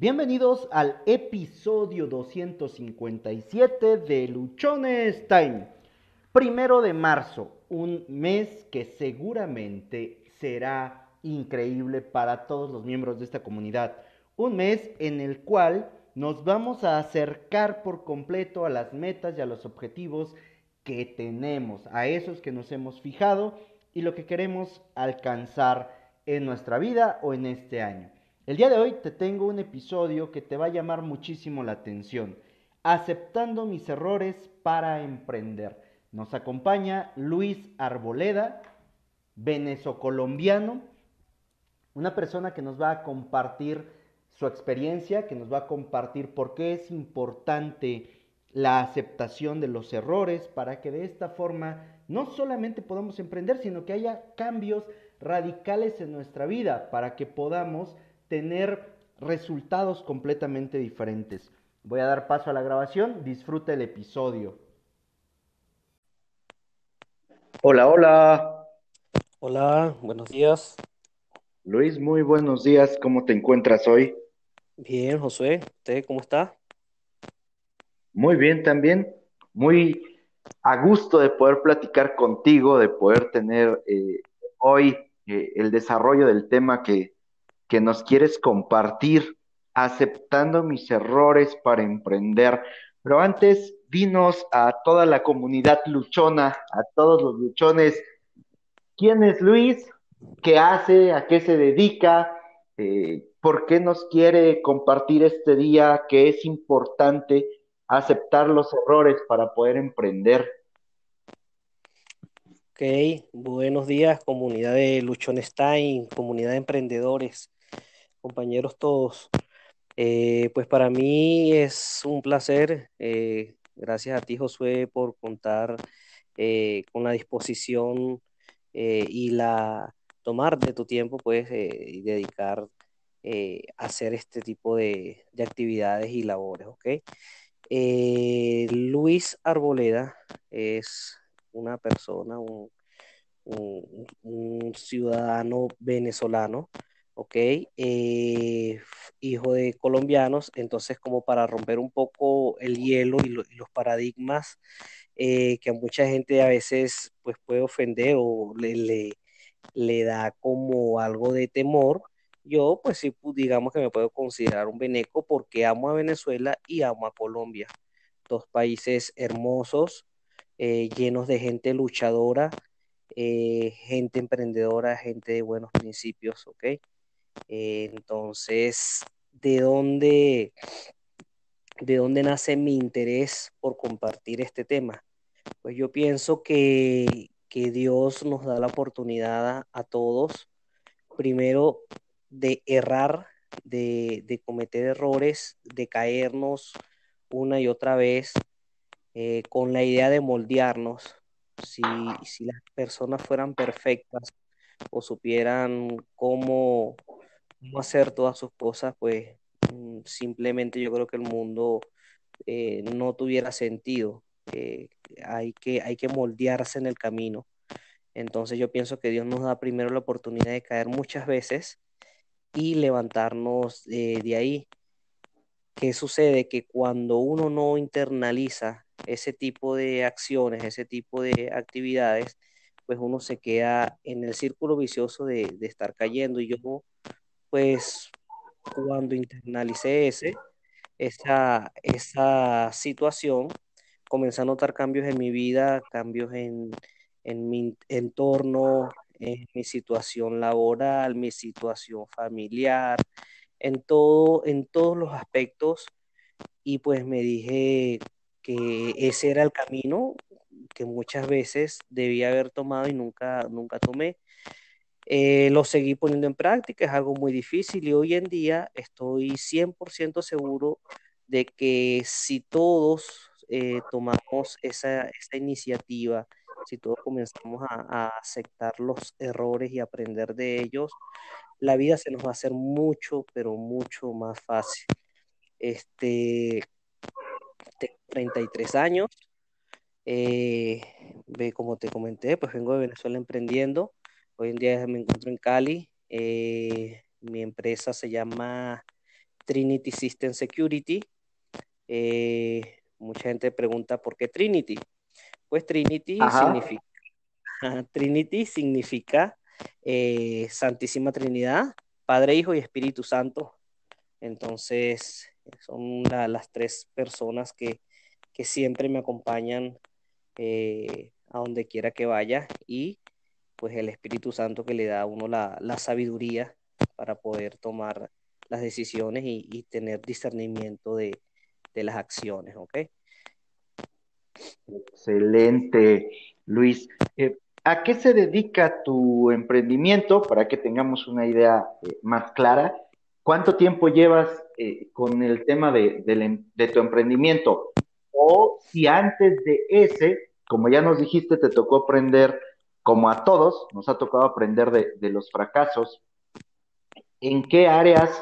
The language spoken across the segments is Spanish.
Bienvenidos al episodio 257 de Luchones Time. Primero de marzo, un mes que seguramente será increíble para todos los miembros de esta comunidad. Un mes en el cual nos vamos a acercar por completo a las metas y a los objetivos que tenemos, a esos que nos hemos fijado y lo que queremos alcanzar en nuestra vida o en este año. El día de hoy te tengo un episodio que te va a llamar muchísimo la atención. Aceptando mis errores para emprender. Nos acompaña Luis Arboleda, venezocolombiano, una persona que nos va a compartir su experiencia, que nos va a compartir por qué es importante la aceptación de los errores para que de esta forma no solamente podamos emprender, sino que haya cambios radicales en nuestra vida para que podamos tener resultados completamente diferentes. Voy a dar paso a la grabación, disfruta el episodio. Hola, hola. Hola, buenos días. Luis, muy buenos días. ¿Cómo te encuentras hoy? Bien, Josué. ¿Usted cómo está? Muy bien también. Muy a gusto de poder platicar contigo, de poder tener eh, hoy eh, el desarrollo del tema que, que nos quieres compartir, aceptando mis errores para emprender. Pero antes, dinos a toda la comunidad luchona, a todos los luchones, ¿quién es Luis? ¿Qué hace? ¿A qué se dedica? Eh, ¿Por qué nos quiere compartir este día que es importante aceptar los errores para poder emprender? Ok, buenos días, comunidad de Luchonestein, comunidad de emprendedores compañeros todos. Eh, pues para mí es un placer. Eh, gracias a ti, Josué, por contar eh, con la disposición y la tomar de tu tiempo, pues, y dedicar a hacer este tipo de, actividades y labores, ¿ok? Luis Arboleda es una persona, un ciudadano venezolano ¿ok? Eh, hijo de colombianos, entonces como para romper un poco el hielo y, los paradigmas eh, que a mucha gente a veces pues puede ofender o le, le, da como algo de temor, yo pues sí digamos que me puedo considerar un veneco porque amo a Venezuela y amo a Colombia, dos países hermosos, eh, llenos de gente luchadora, gente emprendedora, gente de buenos principios, ¿ok? Entonces, ¿de dónde, ¿de dónde nace mi interés por compartir este tema? Pues yo pienso que, Dios nos da la oportunidad a, todos, primero, de errar, de, cometer errores, de caernos una y otra vez, eh, con la idea de moldearnos. Si, si las personas fueran perfectas o supieran cómo no hacer todas sus cosas, pues mm, simplemente yo creo que el mundo eh, no tuviera sentido. Eh, hay, que, hay que moldearse en el camino. Entonces yo pienso que Dios nos da primero la oportunidad de caer muchas veces y levantarnos eh, de ahí. ¿Qué sucede? Que cuando uno no internaliza ese tipo de acciones, ese tipo de actividades, pues uno se queda en el círculo vicioso de, de estar cayendo. Y yo pues cuando internalicé esa, esa situación, comencé a notar cambios en mi vida, cambios en, mi entorno, en mi situación laboral, mi situación familiar, en todo, en todos los aspectos. Y pues me dije que ese era el camino que muchas veces debía haber tomado y nunca, nunca tomé. Eh, lo seguí poniendo en práctica, es algo muy difícil y hoy en día estoy 100% seguro de que si todos eh, tomamos esa, iniciativa, si todos comenzamos a, aceptar los errores y aprender de ellos, la vida se nos va a hacer mucho, pero mucho más fácil. Este, tengo 33 años, eh, como te comenté, pues vengo de Venezuela emprendiendo. Hoy en día me encuentro en Cali. Eh, mi empresa se llama Trinity System Security. mucha gente pregunta por qué Trinity. Pues Trinity significa, Trinity significa Santísima Trinidad, Padre, Hijo y Espíritu Santo. Entonces, son las tres personas que, siempre me acompañan eh, a donde quiera que vaya y pues el Espíritu Santo que le da a uno la, sabiduría para poder tomar las decisiones y, tener discernimiento de, las acciones, ¿ok? Excelente, Luis. Eh, ¿A qué se dedica tu emprendimiento? Para que tengamos una idea eh, más clara. ¿Cuánto tiempo llevas eh, con el tema de, tu emprendimiento? O si antes de ese, como ya nos dijiste, te tocó aprender, como a todos, nos ha tocado aprender de, los fracasos, ¿en qué áreas,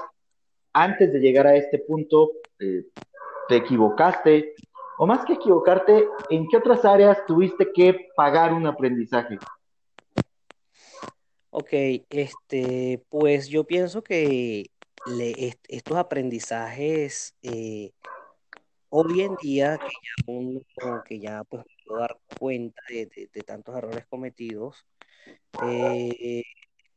antes de llegar a este punto, eh, te equivocaste? O más que equivocarte, ¿en qué otras áreas tuviste que pagar un aprendizaje? Ok, este, pues yo pienso que estos aprendizajes eh, hoy en día que ya uno que ya pues puedo dar cuenta de, tantos errores cometidos eh,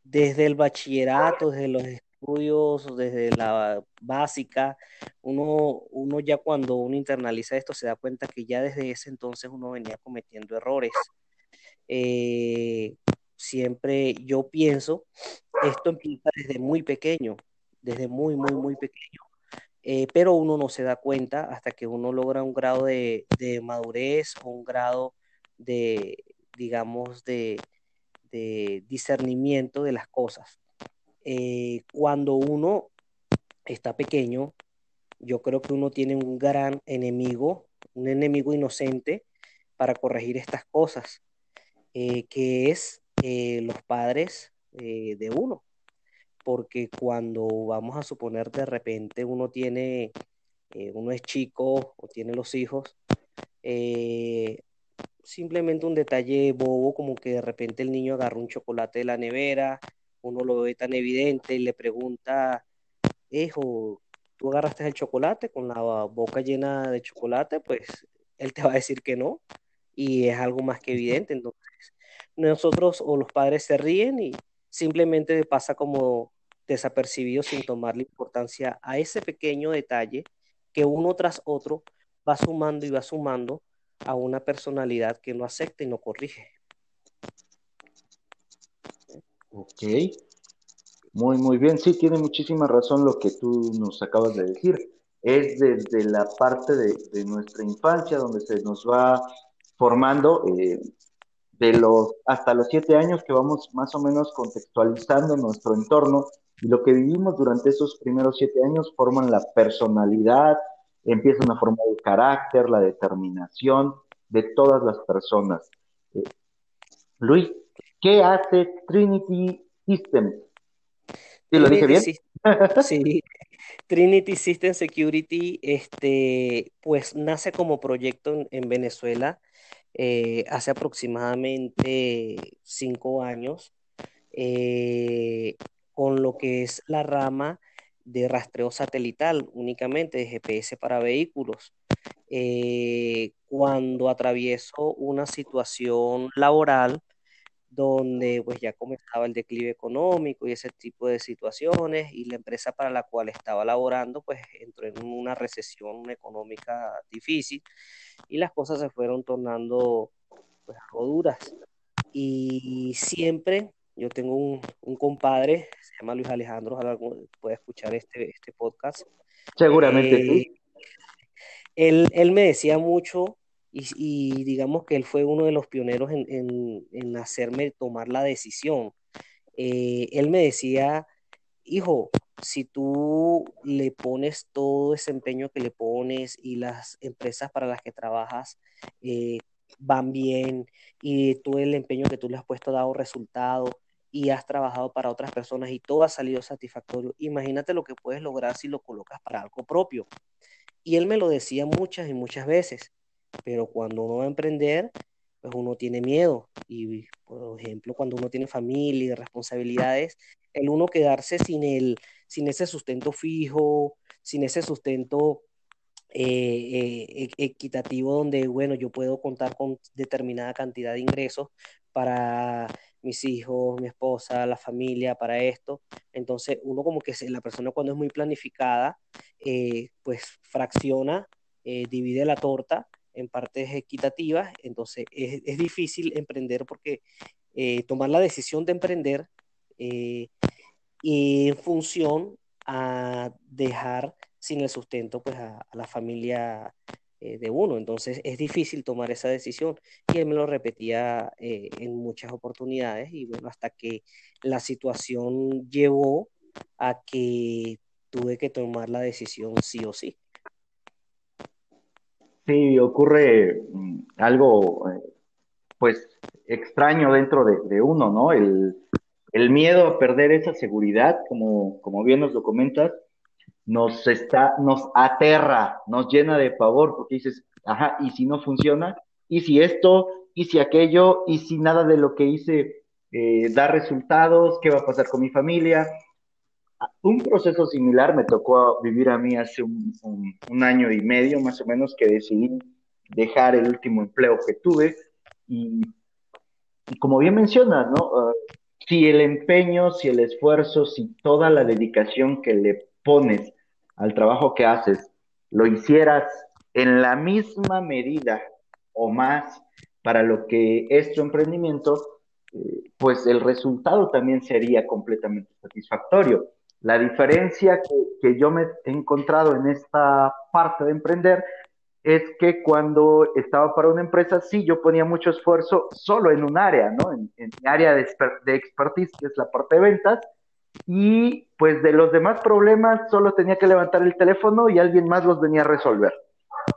desde el bachillerato desde los estudios desde la básica uno, uno ya cuando uno internaliza esto se da cuenta que ya desde ese entonces uno venía cometiendo errores eh, siempre yo pienso esto empieza desde muy pequeño desde muy, muy, muy pequeño. Eh, pero uno no se da cuenta hasta que uno logra un grado de, madurez o un grado de, digamos, de, discernimiento de las cosas. Eh, cuando uno está pequeño, yo creo que uno tiene un gran enemigo, un enemigo inocente para corregir estas cosas, eh, que es los padres de uno porque cuando vamos a suponer de repente uno tiene, eh, uno es chico o tiene los hijos, eh, simplemente un detalle bobo como que de repente el niño agarra un chocolate de la nevera, uno lo ve tan evidente y le pregunta, hijo, ¿tú agarraste el chocolate con la boca llena de chocolate? Pues él te va a decir que no y es algo más que evidente. Entonces, nosotros o los padres se ríen y simplemente pasa como desapercibido sin tomarle importancia a ese pequeño detalle que uno tras otro va sumando y va sumando a una personalidad que no acepta y no corrige. Ok. Muy, muy bien. Sí, tiene muchísima razón lo que tú nos acabas de decir. Es desde la parte de, nuestra infancia donde se nos va formando eh, de los hasta los siete años que vamos más o menos contextualizando nuestro entorno y lo que vivimos durante esos primeros siete años forman la personalidad, empiezan a formar el carácter, la determinación de todas las personas. Eh, Luis, ¿qué hace Trinity Systems? ¿Sí lo dije bien? Sí. Trinity System Security, este, pues nace como proyecto en, Venezuela eh, hace aproximadamente cinco años. Eh, con lo que es la rama de rastreo satelital únicamente de GPS para vehículos. Eh, cuando atravieso una situación laboral donde pues ya comenzaba el declive económico y ese tipo de situaciones y la empresa para la cual estaba laborando pues entró en una recesión económica difícil y las cosas se fueron tornando pues roduras y siempre yo tengo un, un compadre, se llama Luis Alejandro, ojalá pueda escuchar este, este podcast. Seguramente sí. Eh, él, él, me decía mucho y, digamos que él fue uno de los pioneros en, en, en hacerme tomar la decisión. Eh, él me decía, hijo, si tú le pones todo ese empeño que le pones y las empresas para las que trabajas eh, van bien y todo el empeño que tú le has puesto ha dado resultado, y has trabajado para otras personas y todo ha salido satisfactorio, imagínate lo que puedes lograr si lo colocas para algo propio. Y él me lo decía muchas y muchas veces, pero cuando uno va a emprender, pues uno tiene miedo. Y, por ejemplo, cuando uno tiene familia y responsabilidades, el uno quedarse sin el, sin ese sustento fijo, sin ese sustento eh, eh, equitativo donde, bueno, yo puedo contar con determinada cantidad de ingresos para mis hijos, mi esposa, la familia, para esto. Entonces, uno como que la persona cuando es muy planificada, eh, pues fracciona, divide la torta en partes equitativas. Entonces, es, difícil emprender porque tomar la decisión de emprender y en función a dejar sin el sustento pues a, la familia eh, de uno. Entonces es difícil tomar esa decisión y él me lo repetía eh, en muchas oportunidades y bueno, hasta que la situación llevó a que tuve que tomar la decisión sí o sí. Sí, ocurre mm, algo eh, pues extraño dentro de, uno, ¿no? El, el, miedo a perder esa seguridad, como, como bien nos lo comentas, nos está, nos aterra, nos llena de pavor, porque dices, ajá, ¿y si no funciona? ¿Y si esto? ¿Y si aquello? ¿Y si nada de lo que hice eh, da resultados? ¿Qué va a pasar con mi familia? Un proceso similar me tocó vivir a mí hace un, año y medio, más o menos, que decidí dejar el último empleo que tuve. Y, como bien mencionas, ¿no? Ah, si el empeño, si el esfuerzo, si toda la dedicación que le pones al trabajo que haces, lo hicieras en la misma medida o más para lo que es tu emprendimiento, eh, pues el resultado también sería completamente satisfactorio. La diferencia que, yo me he encontrado en esta parte de emprender es que cuando estaba para una empresa, sí, yo ponía mucho esfuerzo solo en un área, ¿no? En, en mi área de, de expertise, que es la parte de ventas, y pues de los demás problemas solo tenía que levantar el teléfono y alguien más los venía a resolver.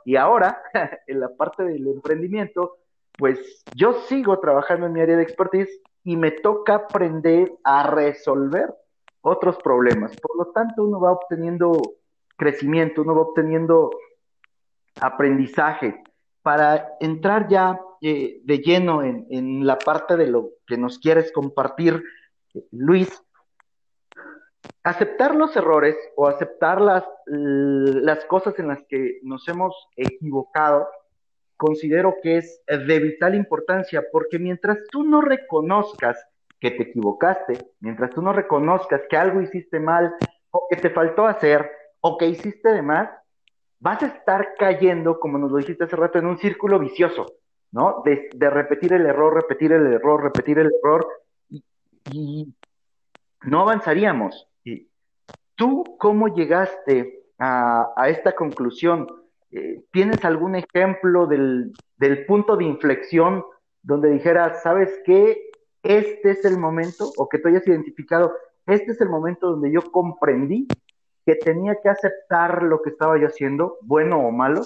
Y ahora, en la parte del emprendimiento, pues yo sigo trabajando en mi área de expertise y me toca aprender a resolver otros problemas. Por lo tanto, uno va obteniendo crecimiento, uno va obteniendo aprendizaje para entrar ya eh, de lleno en, en, la parte de lo que nos quieres compartir, Luis aceptar los errores o aceptar las, las cosas en las que nos hemos equivocado, considero que es de vital importancia, porque mientras tú no reconozcas que te equivocaste, mientras tú no reconozcas que algo hiciste mal o que te faltó hacer o que hiciste de más, vas a estar cayendo, como nos lo dijiste hace rato, en un círculo vicioso, ¿no? De, repetir el error, repetir el error, repetir el error y no avanzaríamos. ¿Tú cómo llegaste a, esta conclusión? Eh, ¿Tienes algún ejemplo del, punto de inflexión donde dijeras, ¿sabes qué? Este es el momento, o que tú hayas identificado, este es el momento donde yo comprendí que tenía que aceptar lo que estaba yo haciendo, bueno o malo,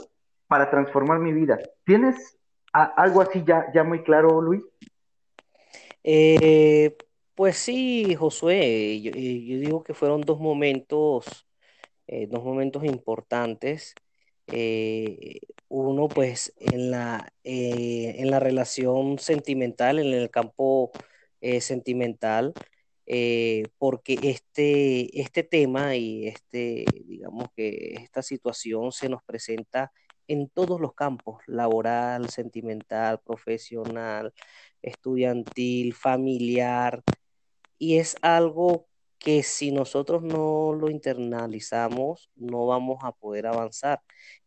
para transformar mi vida. ¿Tienes algo así ya, ya muy claro, Luis? Eh, pues sí, Josué, yo, eh, yo digo que fueron dos momentos, eh, dos momentos importantes. Uno, pues, en la, en la relación sentimental, en el campo sentimental, porque este, este tema y este, digamos que esta situación se nos presenta en todos los campos, laboral, sentimental, profesional, estudiantil, familiar, y es algo que si nosotros no lo internalizamos, no vamos a poder avanzar.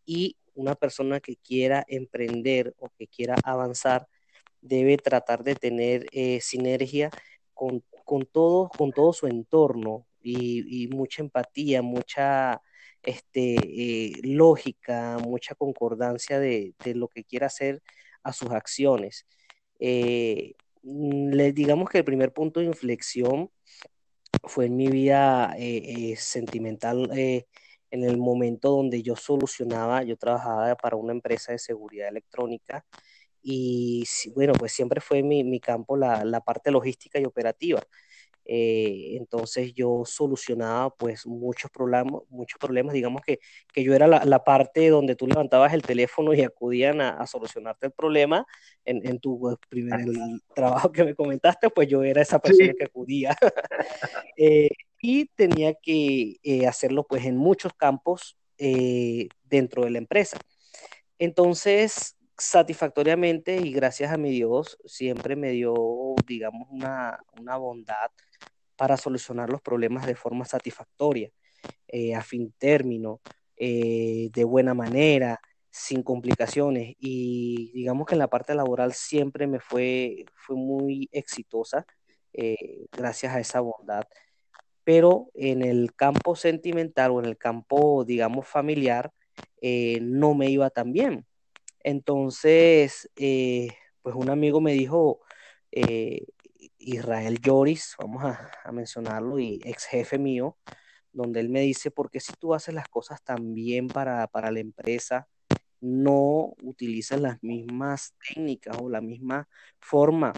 Y una persona que quiera emprender o que quiera avanzar debe tratar de tener eh, sinergia con, todo, con todo su entorno y, mucha empatía, mucha este, eh, lógica, mucha concordancia de, lo que quiera hacer a sus acciones. Eh, Mm, les digamos que el primer punto de inflexión fue en mi vida eh, sentimental en el momento donde yo solucionaba, yo trabajaba para una empresa de seguridad electrónica y bueno, pues siempre fue mi, campo la, parte logística y operativa. Eh, entonces yo solucionaba pues muchos problemas, muchos problemas, digamos que, que yo era la, parte donde tú levantabas el teléfono y acudían a, solucionarte el problema en, en tu primer trabajo que me comentaste, pues yo era esa persona que acudía. Eh, y tenía que eh, hacerlo pues en muchos campos dentro de la empresa. Entonces, satisfactoriamente y gracias a mi Dios, siempre me dio, digamos, una, una bondad para solucionar los problemas de forma satisfactoria, eh, a fin término, eh, de buena manera, sin complicaciones. Y digamos que en la parte laboral siempre me fue, fue muy exitosa eh, gracias a esa bondad. Pero en el campo sentimental o en el campo, digamos, familiar, no me iba tan bien. Entonces, pues un amigo me dijo, Israel Lloris, vamos a, mencionarlo, y ex jefe mío, donde él me dice, ¿por qué si tú haces las cosas tan bien para, la empresa, no utilizas las mismas técnicas o la misma forma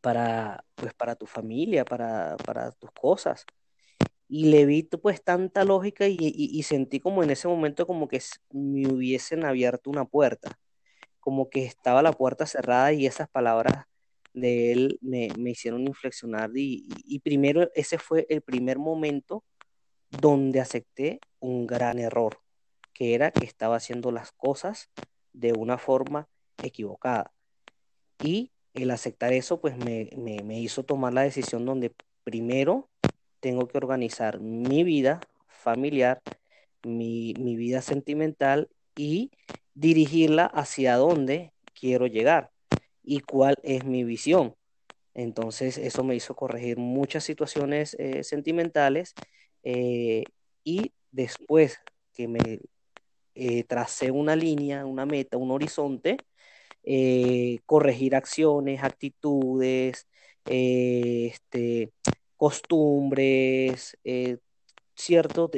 para, pues, para tu familia, para, tus cosas? Y le vi pues tanta lógica y, y, sentí como en ese momento como que me hubiesen abierto una puerta, como que estaba la puerta cerrada y esas palabras de él me, hicieron inflexionar y, primero ese fue el primer momento donde acepté un gran error, que era que estaba haciendo las cosas de una forma equivocada. Y el aceptar eso, pues me, hizo tomar la decisión donde primero tengo que organizar mi vida familiar, mi, mi vida sentimental y dirigirla hacia donde quiero llegar y cuál es mi visión. Entonces eso me hizo corregir muchas situaciones eh, sentimentales eh, y después que me eh, tracé una línea, una meta, un horizonte, corregir acciones, actitudes, este, costumbres, cierto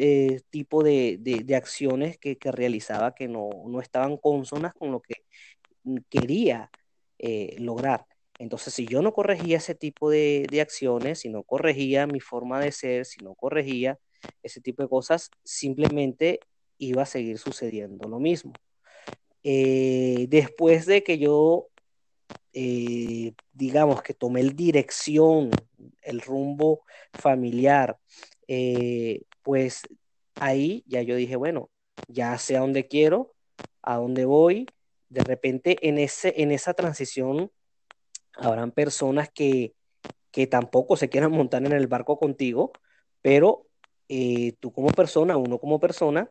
tipo de, acciones que, realizaba que no, no estaban consonas con lo que quería eh, lograr. Entonces, si yo no corregía ese tipo de, acciones, si no corregía mi forma de ser, si no corregía ese tipo de cosas, simplemente iba a seguir sucediendo lo mismo. Eh, después de que yo, eh, digamos, que tomé el dirección, el rumbo familiar, pues ahí ya yo dije, bueno, ya sé a dónde quiero, a dónde voy, de repente en, ese, en esa transición habrán personas que, tampoco se quieran montar en el barco contigo, pero eh, tú como persona, uno como persona,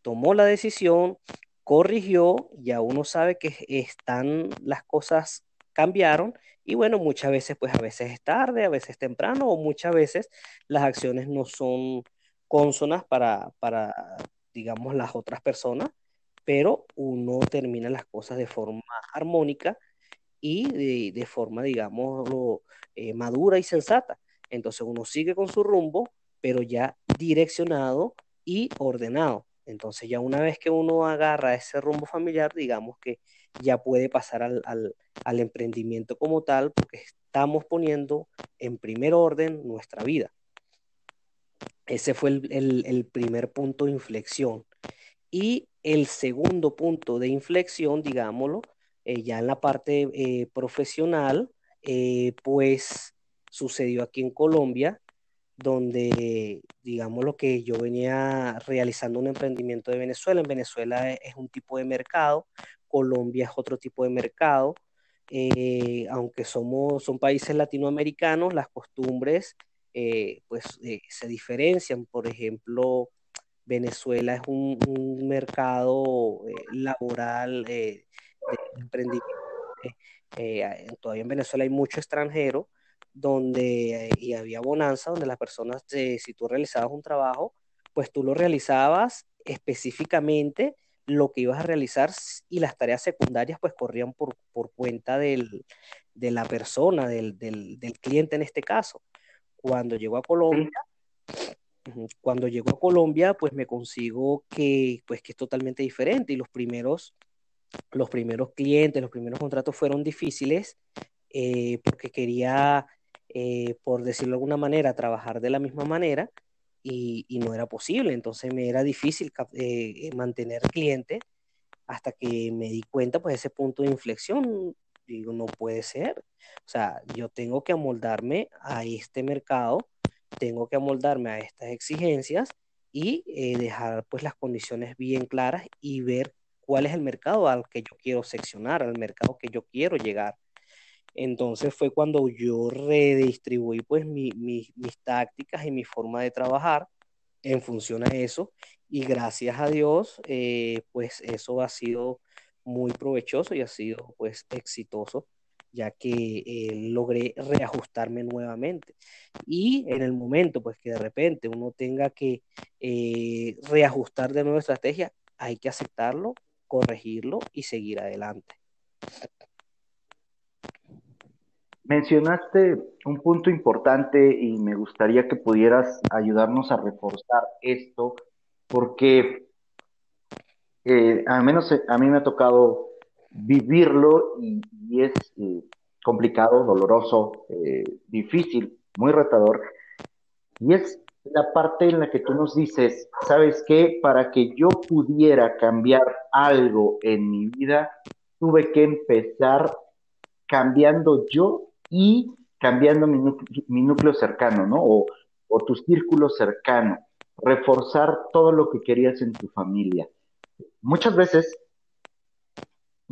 tomó la decisión, corrigió, ya uno sabe que están las cosas cambiaron y bueno, muchas veces pues a veces es tarde, a veces temprano o muchas veces las acciones no son consonas para, para digamos, las otras personas pero uno termina las cosas de forma armónica y de, forma, digamos, eh, madura y sensata. Entonces uno sigue con su rumbo, pero ya direccionado y ordenado. Entonces ya una vez que uno agarra ese rumbo familiar, digamos que ya puede pasar al, emprendimiento como tal, porque estamos poniendo en primer orden nuestra vida. Ese fue el primer punto de inflexión. Y el segundo punto de inflexión, digámoslo, eh, ya en la parte eh, profesional, eh, pues sucedió aquí en Colombia, donde, digamos, lo que yo venía realizando un emprendimiento de Venezuela. En Venezuela es un tipo de mercado, Colombia es otro tipo de mercado. aunque somos, son países latinoamericanos, las costumbres pues se diferencian. Por ejemplo, Venezuela es un, mercado eh, laboral eh, de emprendimiento. Eh, todavía en Venezuela hay mucho extranjero donde y había bonanza, donde las personas, si tú realizabas un trabajo, pues tú lo realizabas específicamente lo que ibas a realizar y las tareas secundarias pues corrían por, cuenta de la persona, del, del, cliente en este caso. Cuando llegó a Colombia, cuando llego a Colombia, pues me consigo que, pues, que es totalmente diferente y los primeros, los primeros clientes, los primeros contratos fueron difíciles eh, porque quería eh, por decirlo de alguna manera, trabajar de la misma manera y, no era posible. Entonces me era difícil eh, mantener clientes hasta que me di cuenta, pues, ese punto de inflexión. Digo, no puede ser. O sea, yo tengo que amoldarme a este mercado, tengo que amoldarme a estas exigencias y eh, dejar pues las condiciones bien claras y ver cuál es el mercado al que yo quiero seccionar, al mercado que yo quiero llegar. Entonces fue cuando yo redistribuí pues mis tácticas y mi forma de trabajar en función a eso y gracias a Dios eh, pues eso ha sido muy provechoso y ha sido pues exitoso ya que eh, logré reajustarme nuevamente. Y en el momento pues que de repente uno tenga que eh, reajustar de nueva estrategia, hay que aceptarlo, corregirlo y seguir adelante. Mencionaste un punto importante y me gustaría que pudieras ayudarnos a reforzar esto, porque eh, al menos a mí me ha tocado vivirlo y, es eh, complicado, doloroso, eh, difícil, muy retador. Y es la parte en la que tú nos dices, ¿sabes qué? Para que yo pudiera cambiar algo en mi vida, tuve que empezar cambiando yo y cambiando mi, núcleo, cercano, ¿no? O, o tu círculo cercano, reforzar todo lo que querías en tu familia. Muchas veces,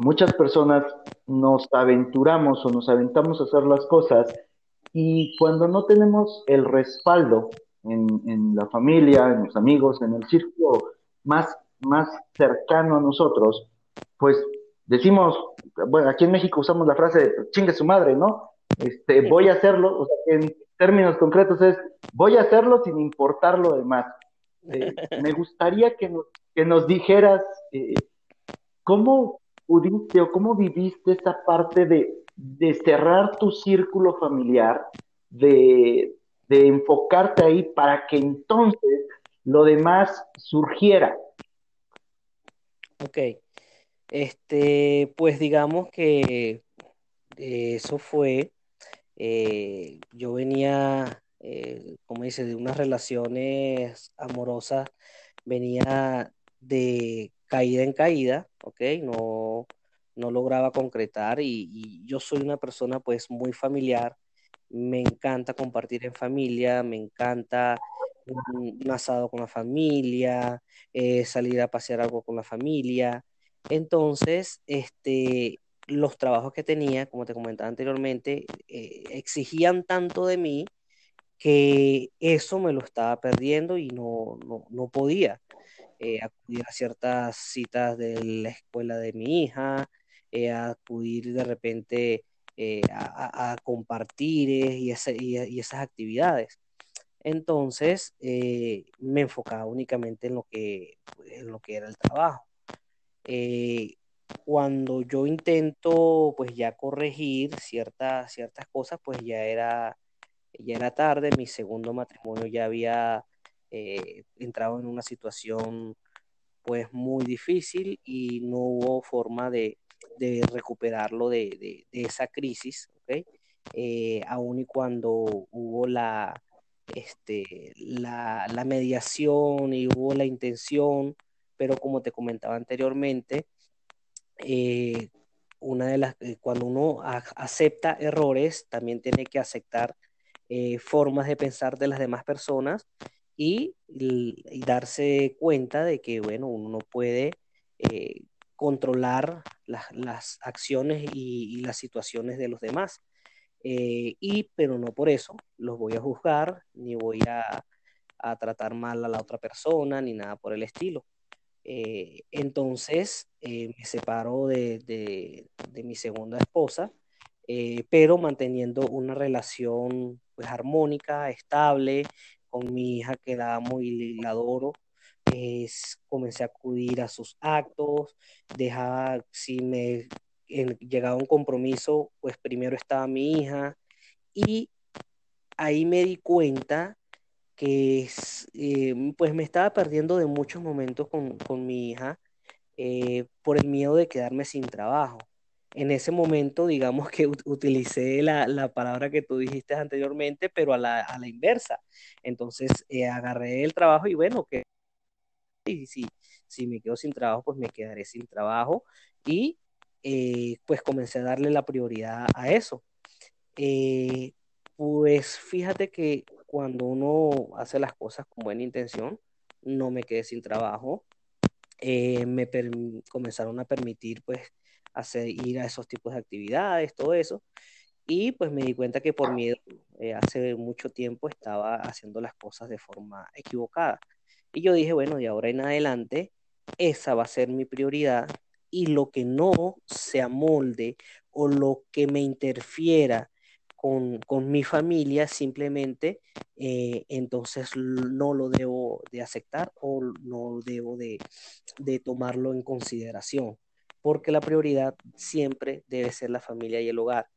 muchas personas nos aventuramos o nos aventamos a hacer las cosas y cuando no tenemos el respaldo en, en, la familia, en los amigos, en el círculo más, más cercano a nosotros, pues decimos, bueno, aquí en México usamos la frase de chingue su madre, ¿no? Este, voy a hacerlo, o sea, en términos concretos es, voy a hacerlo sin importar lo demás. Eh, me gustaría que nos, que nos dijeras eh, cómo pudiste o cómo viviste esa parte de, de cerrar tu círculo familiar, de, de enfocarte ahí para que entonces lo demás surgiera. Ok. Este, pues digamos que eso fue eh, yo venía, eh, como dice, de unas relaciones amorosas, venía de caída en caída, ¿ok? No, no lograba concretar y, yo soy una persona pues muy familiar, me encanta compartir en familia, me encanta un, asado con la familia, eh, salir a pasear algo con la familia. Entonces, este, los trabajos que tenía, como te comentaba anteriormente, eh, exigían tanto de mí que eso me lo estaba perdiendo y no, no, podía eh, acudir a ciertas citas de la escuela de mi hija, eh, acudir de repente a, compartir y, y, esas actividades. Entonces me enfocaba únicamente en lo que, en lo que era el trabajo cuando yo intento pues ya corregir ciertas, ciertas cosas, pues ya era, ya era tarde, mi segundo matrimonio ya había eh, entrado en una situación pues muy difícil y no hubo forma de, recuperarlo de, esa crisis, ¿okay? Eh, aun y cuando hubo la, este, la, la mediación y hubo la intención, pero como te comentaba anteriormente, eh, una de las, eh, cuando uno acepta errores, también tiene que aceptar eh, formas de pensar de las demás personas y, darse cuenta de que, bueno, uno no puede controlar las, acciones y, las situaciones de los demás. y, pero no por eso los voy a juzgar, ni voy a, a tratar mal a la otra persona, ni nada por el estilo. Eh, entonces eh, me separo de, mi segunda esposa, eh, pero manteniendo una relación pues, armónica, estable, con mi hija que la amo y la adoro. comencé a acudir a sus actos, dejaba, si me llegaba un compromiso, pues primero estaba mi hija y ahí me di cuenta que eh, pues me estaba perdiendo de muchos momentos con, mi hija eh, por el miedo de quedarme sin trabajo. En ese momento, digamos que utilicé la, palabra que tú dijiste anteriormente, pero a la, inversa. Entonces, eh, agarré el trabajo y bueno, que y si, si me quedo sin trabajo, pues me quedaré sin trabajo. Y eh, pues comencé a darle la prioridad a eso. Eh, pues fíjate que cuando uno hace las cosas con buena intención, no me quedé sin trabajo. me comenzaron a permitir pues hacer, ir a esos tipos de actividades, todo eso. Y pues me di cuenta que por miedo, eh, hace mucho tiempo estaba haciendo las cosas de forma equivocada. Y yo dije, bueno, de ahora en adelante, esa va a ser mi prioridad y lo que no se amolde o lo que me interfiera con, con mi familia, simplemente eh, entonces no lo debo de aceptar o no debo de, de tomarlo en consideración porque la prioridad siempre debe ser la familia y el hogar.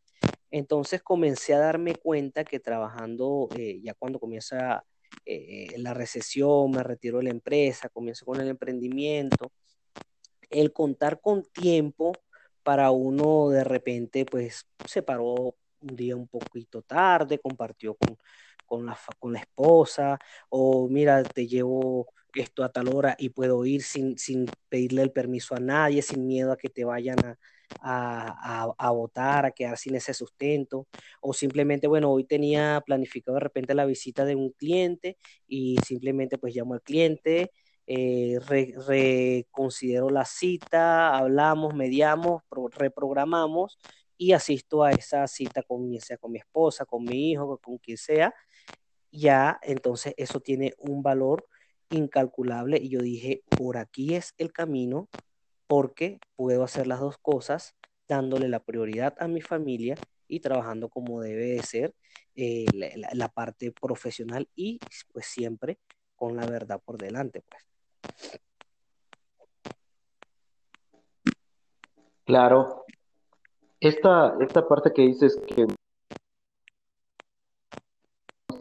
Entonces comencé a darme cuenta que trabajando, eh, ya cuando comienza eh, la recesión, me retiro de la empresa, comienzo con el emprendimiento, el contar con tiempo para uno de repente, pues se paró un día un poquito tarde, compartió con, con, la, con la esposa, o mira, te llevo esto a tal hora y puedo ir sin, sin pedirle el permiso a nadie, sin miedo a que te vayan a, a, a, votar, a quedar sin ese sustento, o simplemente, bueno, hoy tenía planificado de repente la visita de un cliente y simplemente pues llamo al cliente, eh, reconsidero la cita, hablamos, mediamos, reprogramamos y asisto a esa cita sea con mi esposa, con mi hijo, con quien sea, ya entonces eso tiene un valor incalculable y yo dije, por aquí es el camino porque puedo hacer las dos cosas dándole la prioridad a mi familia y trabajando como debe de ser eh, la, parte profesional y pues siempre con la verdad por delante pues. Claro. Esta, esta parte que dices que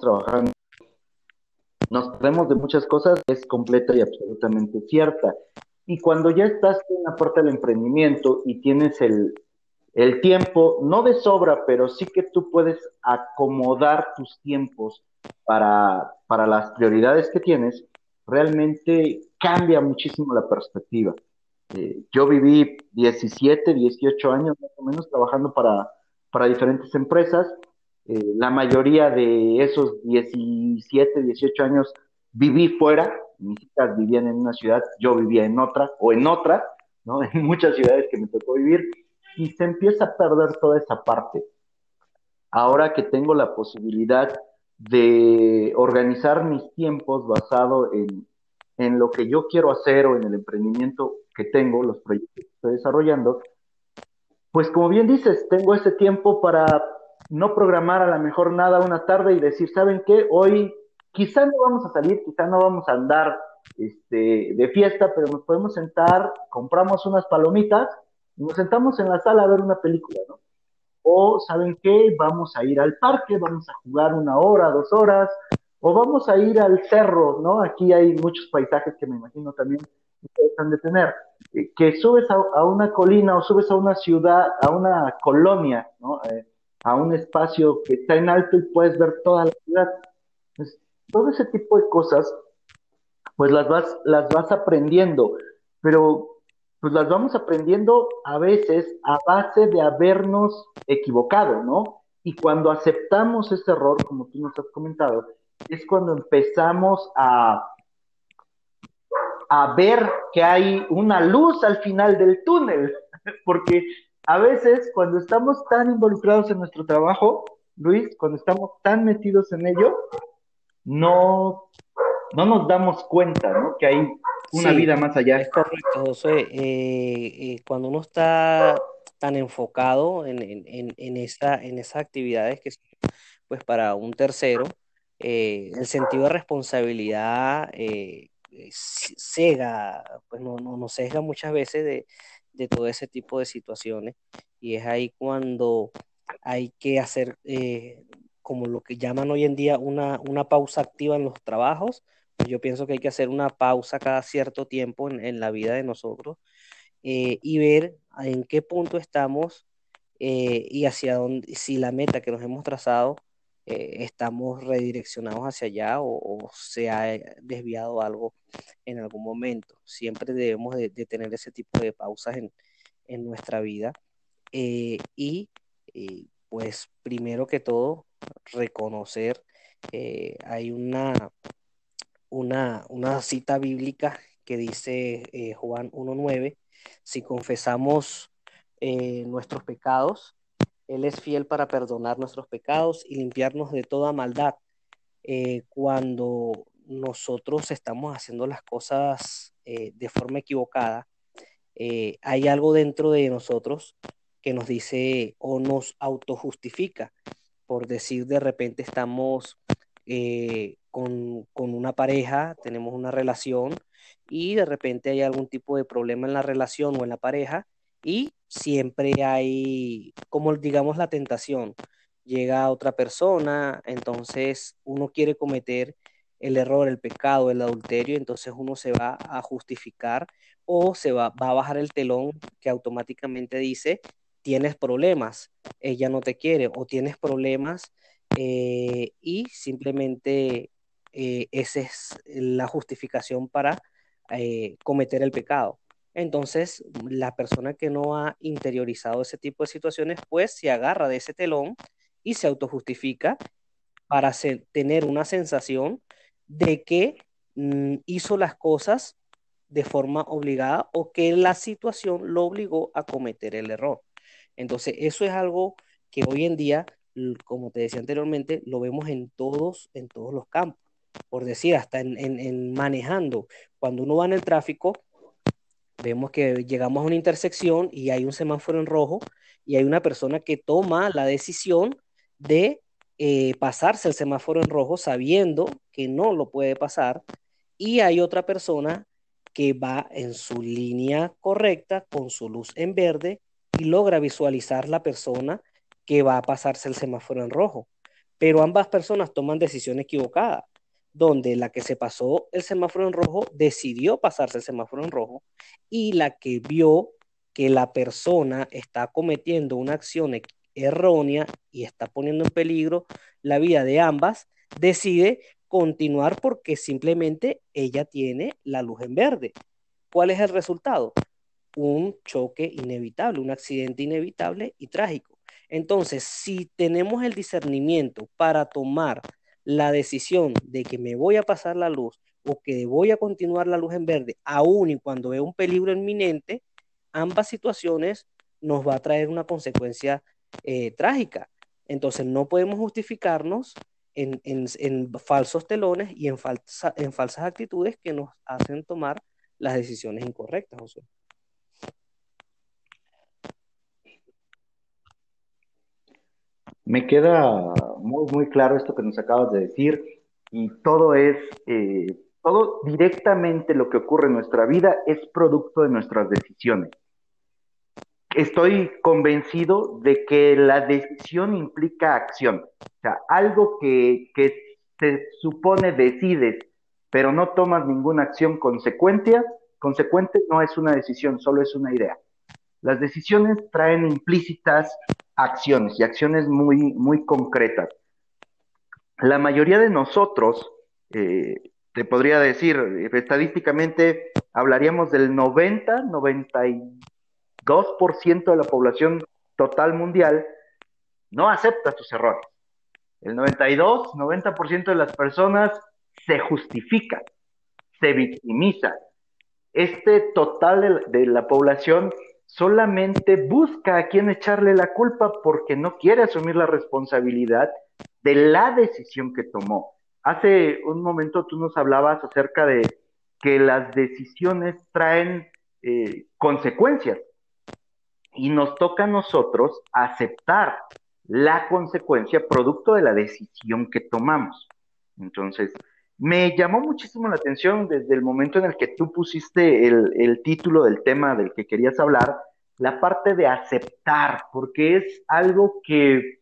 trabajando nos perdemos de muchas cosas, es completa y absolutamente cierta. Y cuando ya estás en la puerta del emprendimiento y tienes el, el tiempo, no de sobra, pero sí que tú puedes acomodar tus tiempos para, para las prioridades que tienes, realmente cambia muchísimo la perspectiva. Eh, yo viví 17, 18 años más o menos trabajando para, para diferentes empresas eh, la mayoría de esos 17, 18 años viví fuera, mis hijas vivían en una ciudad, yo vivía en otra o en otra, ¿no? En muchas ciudades que me tocó vivir y se empieza a perder toda esa parte. Ahora que tengo la posibilidad de organizar mis tiempos basado en, en lo que yo quiero hacer o en el emprendimiento que tengo, los proyectos que estoy desarrollando, pues como bien dices, tengo ese tiempo para no programar a lo mejor nada una tarde y decir, ¿saben qué? Hoy quizá no vamos a salir, quizá no vamos a andar este, de fiesta, pero nos podemos sentar, compramos unas palomitas y nos sentamos en la sala a ver una película, ¿no? O, ¿saben qué? Vamos a ir al parque, vamos a jugar una hora, dos horas, o vamos a ir al cerro, ¿no? Aquí hay muchos paisajes que me imagino también ustedes han de tener, eh, que subes a, una colina o subes a una ciudad, a una colonia, ¿no? Eh, a un espacio que está en alto y puedes ver toda la ciudad. todo ese tipo de cosas, pues las vas, las vas aprendiendo, pero pues las vamos aprendiendo a veces a base de habernos equivocado, ¿no? Y cuando aceptamos ese error, como tú nos has comentado, es cuando empezamos a, a ver que hay una luz al final del túnel, porque a veces cuando estamos tan involucrados en nuestro trabajo, Luis, cuando estamos tan metidos en ello, no, no nos damos cuenta, ¿no? Que hay una vida más allá. Es correcto, José. Eh, eh, cuando uno está tan enfocado en, esa, en esas actividades que son pues para un tercero, eh, el sentido de responsabilidad cega, pues no, no, nos sesga muchas veces de, de todo ese tipo de situaciones. Y es ahí cuando hay que hacer, eh, como lo que llaman hoy en día, una, una pausa activa en los trabajos. Pues yo pienso que hay que hacer una pausa cada cierto tiempo en, en la vida de nosotros eh, y ver en qué punto estamos eh, y hacia dónde, si la meta que nos hemos trazado eh, estamos redireccionados hacia allá o, se ha desviado algo en algún momento. Siempre debemos de, tener ese tipo de pausas en, en nuestra vida y pues primero que todo reconocer, hay una, una, una cita bíblica que dice Juan 1.9, si confesamos eh, nuestros pecados, Él es fiel para perdonar nuestros pecados y limpiarnos de toda maldad. Eh, cuando nosotros estamos haciendo las cosas eh, de forma equivocada, hay algo dentro de nosotros que nos dice o nos autojustifica. Por decir, de repente estamos con, con, una pareja, tenemos una relación y de repente hay algún tipo de problema en la relación o en la pareja y siempre hay, como digamos, la tentación. Llega otra persona, entonces uno quiere cometer el error, el pecado, el adulterio, entonces uno se va a justificar o se va, va a bajar el telón que automáticamente dice, tienes problemas, ella no te quiere o tienes problemas eh, y simplemente eh, esa es la justificación para eh, cometer el pecado. Entonces, la persona que no ha interiorizado ese tipo de situaciones, pues se agarra de ese telón y se autojustifica para tener una sensación de que mm, hizo las cosas de forma obligada o que la situación lo obligó a cometer el error. Entonces, eso es algo que hoy en día, como te decía anteriormente, lo vemos en todos, en todos los campos. Por decir, hasta en manejando. Cuando uno va en el tráfico, vemos que llegamos a una intersección y hay un semáforo en rojo y hay una persona que toma la decisión de eh, pasarse el semáforo en rojo sabiendo que no lo puede pasar y hay otra persona que va en su línea correcta con su luz en verde y logra visualizar la persona que va a pasarse el semáforo en rojo. Pero ambas personas toman decisiones equivocadas donde la que se pasó el semáforo en rojo decidió pasarse el semáforo en rojo y la que vio que la persona está cometiendo una acción e-, errónea y está poniendo en peligro la vida de ambas, decide continuar porque simplemente ella tiene la luz en verde. ¿Cuál es el resultado? Un choque inevitable, un accidente inevitable y trágico. Entonces, si tenemos el discernimiento para tomar la decisión de que me voy a pasar la luz o que voy a continuar la luz en verde, aún y cuando veo un peligro inminente, ambas situaciones nos va a traer una consecuencia eh, trágica. Entonces no podemos justificarnos en, falsos telones y en, en falsas actitudes que nos hacen tomar las decisiones incorrectas, José. Me queda muy, muy claro esto que nos acabas de decir y todo es, eh, todo directamente lo que ocurre en nuestra vida es producto de nuestras decisiones. Estoy convencido de que la decisión implica acción. O sea, algo que, que se supone decides, pero no tomas ninguna acción consecuencia, consecuente no es una decisión, solo es una idea. Las decisiones traen implícitas acciones y acciones muy, muy concretas. La mayoría de nosotros, eh, te podría decir, estadísticamente hablaríamos del 90, 92% de la población total mundial no acepta sus errores. El 92, 90% de las personas se justifican, se victimizan. Este total de la población solamente busca a quien echarle la culpa porque no quiere asumir la responsabilidad de la decisión que tomó. Hace un momento tú nos hablabas acerca de que las decisiones traen eh, consecuencias y nos toca a nosotros aceptar la consecuencia producto de la decisión que tomamos. Entonces, me llamó muchísimo la atención desde el momento en el que tú pusiste el, título del tema del que querías hablar, la parte de aceptar, porque es algo que,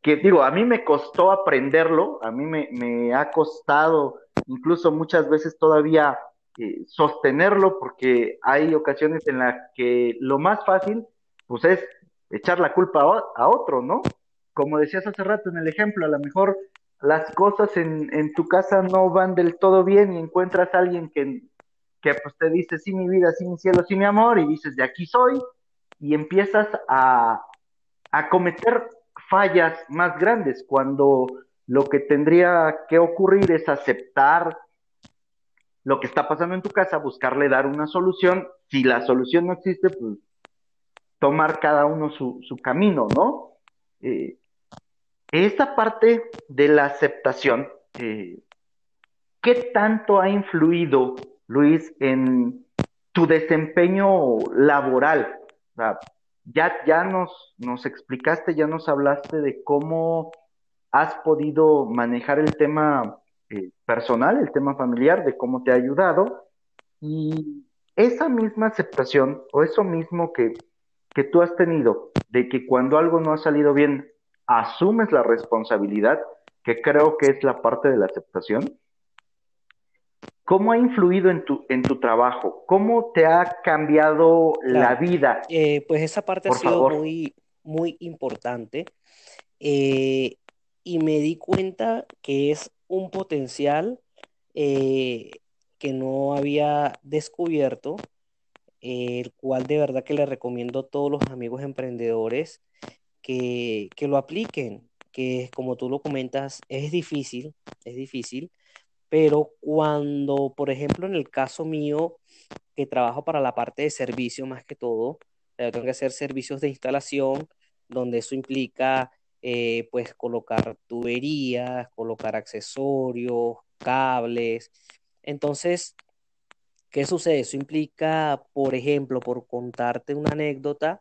que digo, a mí me costó aprenderlo, a mí me, ha costado incluso muchas veces todavía eh, sostenerlo porque hay ocasiones en las que lo más fácil pues es echar la culpa a, otro, ¿no? Como decías hace rato en el ejemplo, a lo mejor las cosas en, en tu casa no van del todo bien y encuentras a alguien que, que pues te dice, sí mi vida, sí mi cielo, sí mi amor, y dices, de aquí soy, y empiezas a, a cometer fallas más grandes cuando lo que tendría que ocurrir es aceptar lo que está pasando en tu casa, buscarle dar una solución. Si la solución no existe, pues tomar cada uno su, camino, ¿no? Eh, esta parte de la aceptación, eh, ¿qué tanto ha influido, Luis, en tu desempeño laboral? ya, ya nos, nos explicaste, ya nos hablaste de cómo has podido manejar el tema eh, personal, el tema familiar, de cómo te ha ayudado. Y esa misma aceptación o eso mismo que, que tú has tenido de que cuando algo no ha salido bien, asumes la responsabilidad, que creo que es la parte de la aceptación. ¿Cómo ha influido en tu, en tu trabajo? ¿Cómo te ha cambiado la vida? Eh, pues esa parte ha sido muy, muy importante. Eh, y me di cuenta que es un potencial eh, que no había descubierto, el cual de verdad que le recomiendo a todos los amigos emprendedores que, que lo apliquen, que como tú lo comentas, es difícil, es difícil, pero cuando, por ejemplo, en el caso mío, que trabajo para la parte de servicio más que todo, tengo que hacer servicios de instalación, donde eso implica eh, pues colocar tuberías, colocar accesorios, cables. Entonces, ¿qué sucede? Eso implica, por ejemplo, por contarte una anécdota,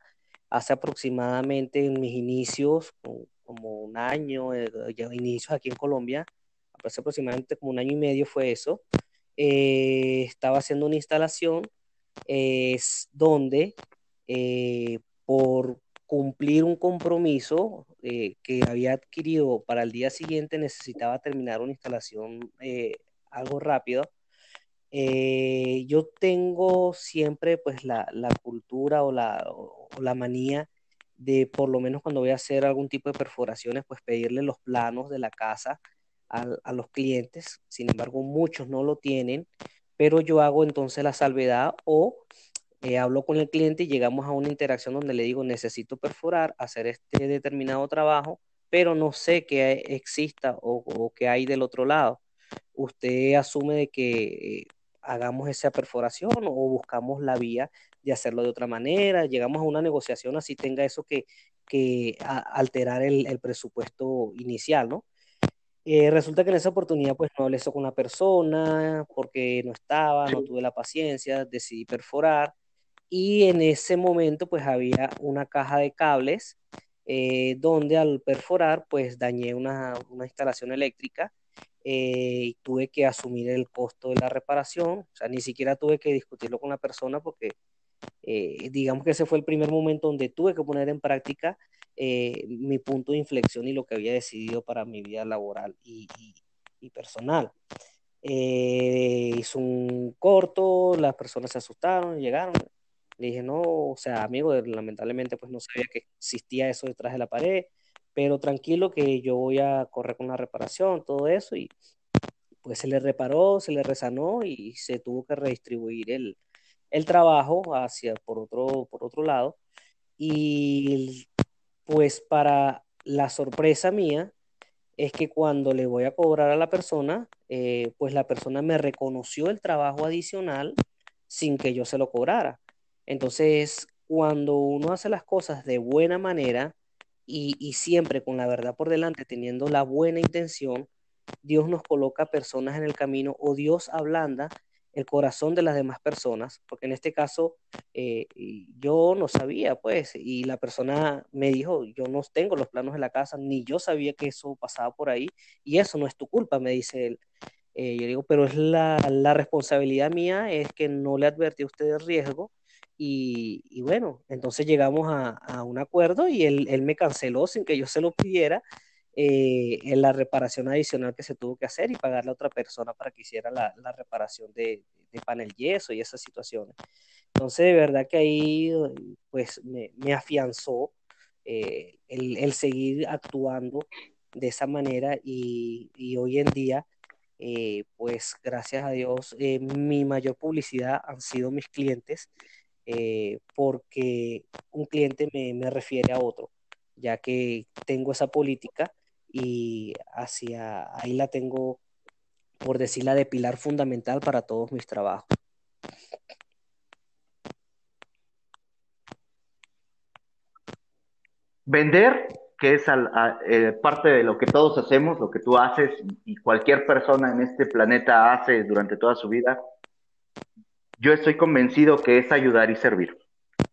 hace aproximadamente en mis inicios, como un año, eh, inicios aquí en Colombia, hace aproximadamente como un año y medio fue eso, eh, estaba haciendo una instalación es donde por cumplir un compromiso eh, que había adquirido para el día siguiente, necesitaba terminar una instalación eh, algo rápido. Eh, yo tengo siempre pues la, cultura o la, la manía de por lo menos cuando voy a hacer algún tipo de perforaciones, pues pedirle los planos de la casa a, a los clientes. Sin embargo, muchos no lo tienen, pero yo hago entonces la salvedad o eh, hablo con el cliente y llegamos a una interacción donde le digo, necesito perforar, hacer este determinado trabajo, pero no sé qué exista o, o qué hay del otro lado. Usted asume de que eh, hagamos esa perforación o buscamos la vía de hacerlo de otra manera, llegamos a una negociación así tenga eso que, que alterar el, el, presupuesto inicial, ¿no? Eh, resulta que en esa oportunidad pues no hablé eso con la persona porque no estaba, no tuve la paciencia, decidí perforar y en ese momento pues había una caja de cables eh, donde al perforar pues dañé una, instalación eléctrica eh, y tuve que asumir el costo de la reparación, o sea, ni siquiera tuve que discutirlo con la persona porque eh, digamos que ese fue el primer momento donde tuve que poner en práctica mi punto de inflexión y lo que había decidido para mi vida laboral y, y personal. hizo un corto, las personas se asustaron, llegaron, le dije, no, o sea, amigo, lamentablemente pues no sabía que existía eso detrás de la pared, pero tranquilo que yo voy a correr con la reparación, todo eso, y pues se le reparó, se le resanó y se tuvo que redistribuir el, el trabajo hacia por otro, por otro lado. Y pues para la sorpresa mía es que cuando le voy a cobrar a la persona, eh, pues la persona me reconoció el trabajo adicional sin que yo se lo cobrara. Entonces, cuando uno hace las cosas de buena manera y, siempre con la verdad por delante, teniendo la buena intención, Dios nos coloca personas en el camino o Dios ablanda el corazón de las demás personas, porque en este caso eh, yo no sabía, pues, y la persona me dijo, yo no tengo los planos de la casa, ni yo sabía que eso pasaba por ahí, y eso no es tu culpa, me dice él. Eh, yo digo, pero es la, la, responsabilidad mía, es que no le advertí a usted el riesgo, y, bueno, entonces llegamos a, un acuerdo y él, me canceló sin que yo se lo pidiera eh, en la reparación adicional que se tuvo que hacer y pagarle a otra persona para que hiciera la, la reparación de, de, panel yeso y esas situaciones. Entonces, de verdad que ahí pues me, me afianzó eh, el, el, seguir actuando de esa manera y, y hoy en día, eh, pues gracias a Dios, eh, mi mayor publicidad han sido mis clientes eh, porque un cliente me, me, refiere a otro, ya que tengo esa política y hacia ahí la tengo, por decirla, de pilar fundamental para todos mis trabajos. Vender que es eh, parte de lo que todos hacemos, lo que tú haces y cualquier persona en este planeta hace durante toda su vida, yo estoy convencido que es ayudar y servir.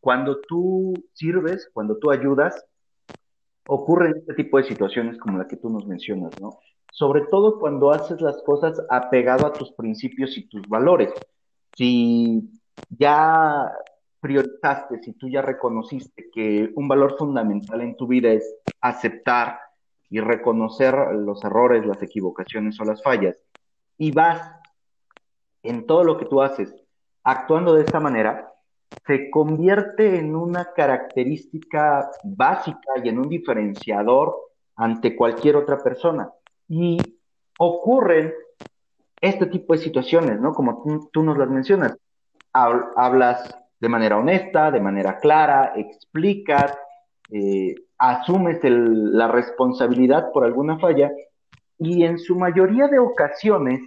Cuando tú sirves, cuando tú ayudas, ocurren este tipo de situaciones como la que tú nos mencionas, ¿no? Sobre todo cuando haces las cosas apegado a tus principios y tus valores. Si ya priorizaste, si tú ya reconociste que un valor fundamental en tu vida es aceptar y reconocer los errores, las equivocaciones o las fallas, y vas en todo lo que tú haces actuando de esta manera, se convierte en una característica básica y en un diferenciador ante cualquier otra persona. Y ocurren este tipo de situaciones, ¿no? Como tú, nos las mencionas. Hablas de manera honesta, de manera clara, explicas, eh, asumes la responsabilidad por alguna falla y en su mayoría de ocasiones,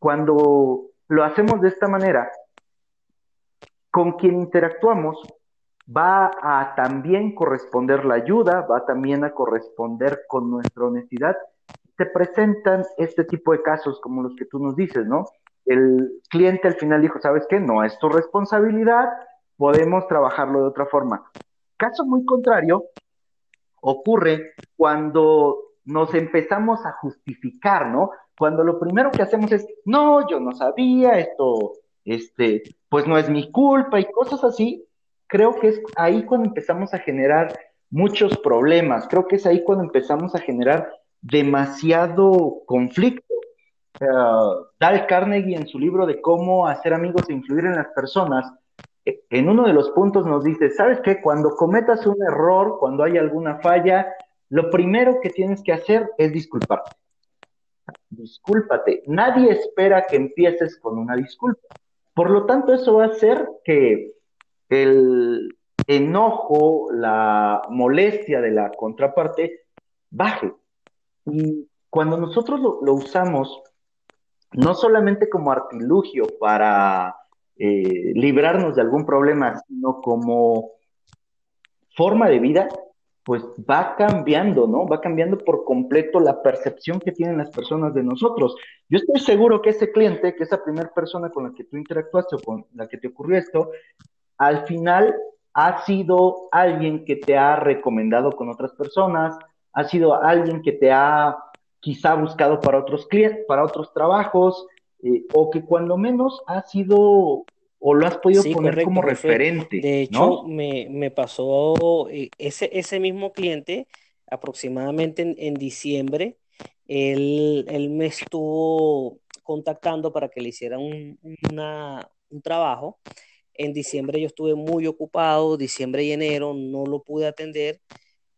cuando lo hacemos de esta manera, con quien interactuamos va a también corresponder la ayuda, va también a corresponder con nuestra honestidad. Se presentan este tipo de casos como los que tú nos dices, ¿no? El cliente al final dijo, ¿sabes qué? No es tu responsabilidad, podemos trabajarlo de otra forma. Caso muy contrario ocurre cuando nos empezamos a justificar, ¿no? Cuando lo primero que hacemos es, no, yo no sabía, esto, este, pues no es mi culpa y cosas así, creo que es ahí cuando empezamos a generar muchos problemas, creo que es ahí cuando empezamos a generar demasiado conflicto. Uh, Dale Carnegie en su libro de cómo hacer amigos e influir en las personas en uno de los puntos nos dice, ¿sabes qué? Cuando cometas un error, cuando hay alguna falla, lo primero que tienes que hacer es disculparte. Discúlpate. Nadie espera que empieces con una disculpa. Por lo tanto, eso va a hacer que el enojo, la molestia de la contraparte baje. Y cuando nosotros lo, usamos, no solamente como artilugio para eh, librarnos de algún problema, sino como forma de vida, pues va cambiando, ¿no? Va cambiando por completo la percepción que tienen las personas de nosotros. Yo estoy seguro que ese cliente, que esa primera persona con la que tú interactuaste o con la que te ocurrió esto, al final ha sido alguien que te ha recomendado con otras personas, ha sido alguien que te ha quizá buscado para otros clientes, para otros trabajos, eh, o que cuando menos ha sido o lo has podido poner como referente. De hecho, me, me, pasó eh, ese, ese mismo cliente aproximadamente en, diciembre, él, él, me estuvo contactando para que le hiciera un, un trabajo. En diciembre yo estuve muy ocupado, diciembre y enero no lo pude atender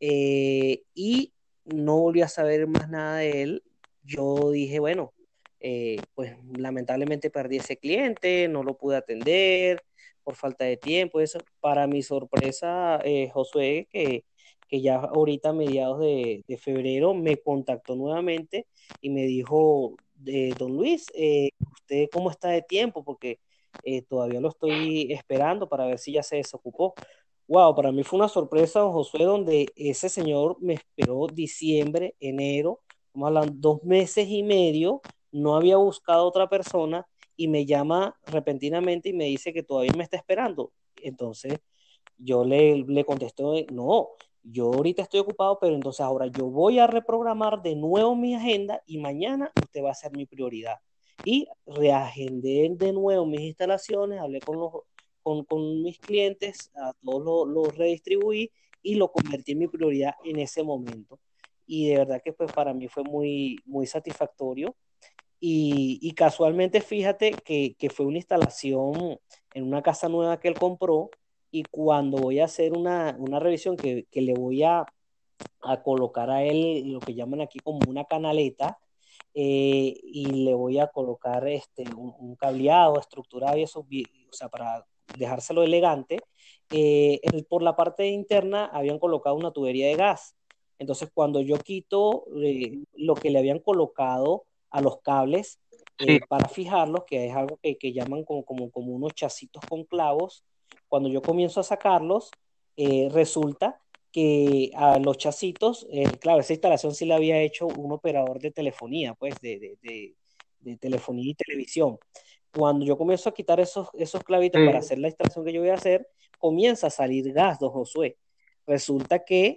eh, y no volví a saber más nada de él. Yo dije, bueno, eh, pues lamentablemente perdí ese cliente, no lo pude atender por falta de tiempo. Eso, para mi sorpresa, eh, Josué, que, que, ya ahorita a mediados de, de, febrero me contactó nuevamente y me dijo, eh, don Luis, eh, ¿usted cómo está de tiempo? Porque eh, todavía lo estoy esperando para ver si ya se desocupó. Wow, para mí fue una sorpresa, don Josué, donde ese señor me esperó diciembre, enero, vamos hablando dos meses y medio no había buscado otra persona y me llama repentinamente y me dice que todavía me está esperando. Entonces yo le, le contesto, no, yo ahorita estoy ocupado, pero entonces ahora yo voy a reprogramar de nuevo mi agenda y mañana usted va a ser mi prioridad. Y reagendé de nuevo mis instalaciones, hablé con, los, con, con mis clientes, a todos los lo redistribuí y lo convertí en mi prioridad en ese momento. y de verdad que pues para mí fue muy, muy satisfactorio. Y, casualmente fíjate que, fue una instalación en una casa nueva que él compró y cuando voy a hacer una, revisión que, le voy a, colocar a él lo que llaman aquí como una canaleta eh, y le voy a colocar este, un, cableado estructurado y eso, o sea, para dejárselo elegante, eh, por la parte interna habían colocado una tubería de gas. Entonces, cuando yo quito eh, lo que le habían colocado a los cables eh, para fijarlos, que es algo que, que llaman como, como, como, unos chacitos con clavos, cuando yo comienzo a sacarlos, resulta que a los chacitos, claro, esa instalación sí la había hecho un operador de telefonía, pues de, de, de, de telefonía y televisión cuando yo comienzo a quitar esos, esos clavitos para hacer la instalación que yo voy a hacer, comienza a salir gas, don Josué. Resulta que,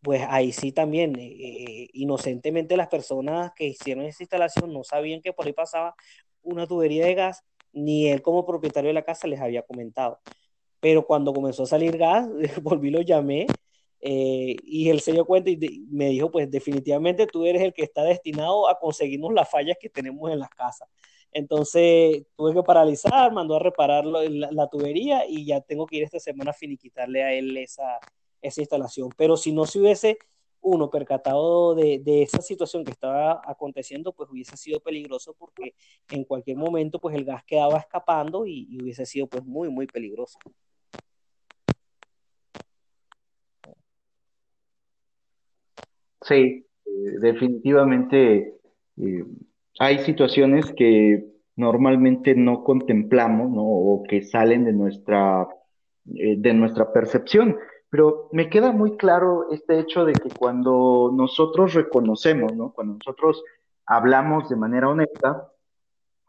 pues ahí sí también, eh, eh, inocentemente las personas que hicieron esa instalación no sabían que por ahí pasaba una tubería de gas, ni él como propietario de la casa les había comentado. Pero cuando comenzó a salir gas, volví, lo llamé eh, y él se dio cuenta y me dijo, pues definitivamente tú eres el que está destinado a conseguirnos las fallas que tenemos en las casas. Entonces tuve que paralizar, mandó a reparar la, tubería y ya tengo que ir esta semana a finiquitarle a él esa, esa instalación. Pero si no se hubiese uno percatado de, de, esa situación que estaba aconteciendo, pues hubiese sido peligroso porque en cualquier momento pues el gas quedaba escapando y, y hubiese sido pues muy, muy peligroso. Sí, eh, definitivamente eh, hay situaciones que normalmente no contemplamos, ¿no? O que salen de nuestra, eh, de nuestra percepción. Pero me queda muy claro este hecho de que cuando nosotros reconocemos, ¿no? Cuando nosotros hablamos de manera honesta,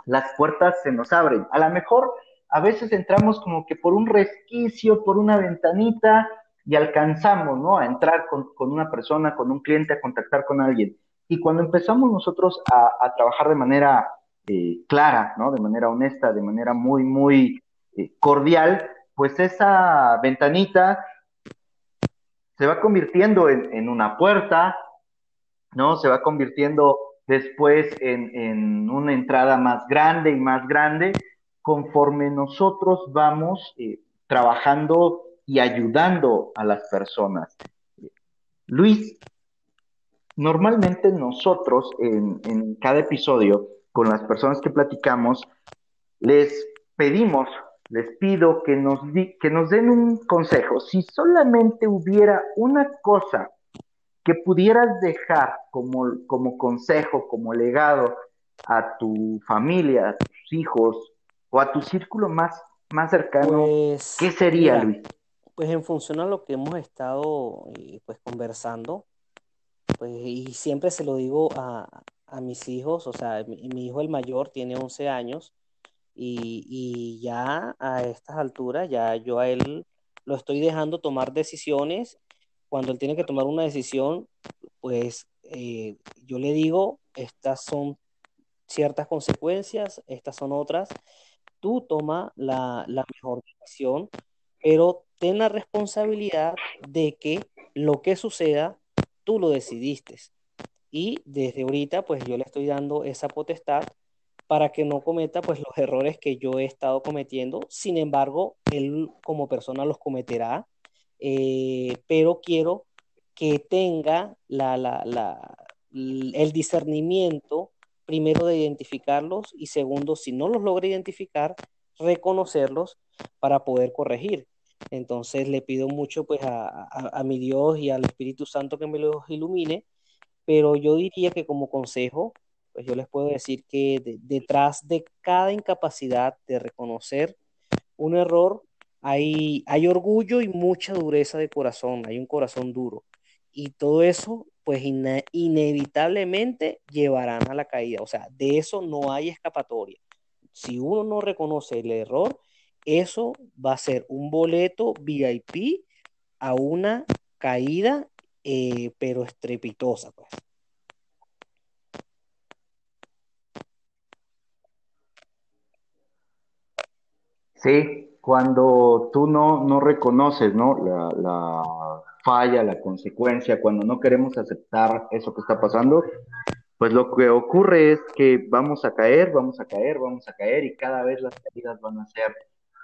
las puertas se nos abren. A lo mejor a veces entramos como que por un resquicio, por una ventanita y alcanzamos, ¿no? A entrar con, con una persona, con un cliente, a contactar con alguien. Y cuando empezamos nosotros a, trabajar de manera eh, clara, ¿no? De manera honesta, de manera muy, muy eh, cordial, pues esa ventanita se va convirtiendo en, una puerta, ¿no? Se va convirtiendo después en, una entrada más grande y más grande, conforme nosotros vamos eh, trabajando y ayudando a las personas. Luis, Normalmente nosotros en, cada episodio, con las personas que platicamos, les pedimos, les pido que nos, que nos den un consejo. Si solamente hubiera una cosa que pudieras dejar como, como consejo, como legado a tu familia, a tus hijos o a tu círculo más, más cercano, pues, ¿qué sería, Luis? Pues en función a lo que hemos estado eh, pues conversando, pues, y siempre se lo digo a, mis hijos, o sea, mi, hijo el mayor tiene 11 años y, ya a estas alturas, ya yo a él lo estoy dejando tomar decisiones. Cuando él tiene que tomar una decisión, pues eh, yo le digo, estas son ciertas consecuencias, estas son otras. Tú toma la, la mejor decisión, pero ten la responsabilidad de que lo que suceda tú lo decidiste. Y desde ahorita, pues yo le estoy dando esa potestad para que no cometa pues los errores que yo he estado cometiendo. Sin embargo, él como persona los cometerá, eh, pero quiero que tenga la, la, la, el discernimiento, primero de identificarlos y segundo, si no los logra identificar, reconocerlos para poder corregir. Entonces le pido mucho pues a, mi Dios y al Espíritu Santo que me los ilumine, pero yo diría que como consejo, pues yo les puedo decir que detrás de cada incapacidad de reconocer un error hay, hay orgullo y mucha dureza de corazón, hay un corazón duro. Y todo eso pues inevitablemente llevarán a la caída. O sea, de eso no hay escapatoria. Si uno no reconoce el error, eso va a ser un boleto VIP a una caída, eh, pero estrepitosa, pues. Sí, cuando tú no, no reconoces ¿no? La, la, falla, la consecuencia, cuando no queremos aceptar eso que está pasando, pues lo que ocurre es que vamos a caer, vamos a caer, vamos a caer y cada vez las caídas van a ser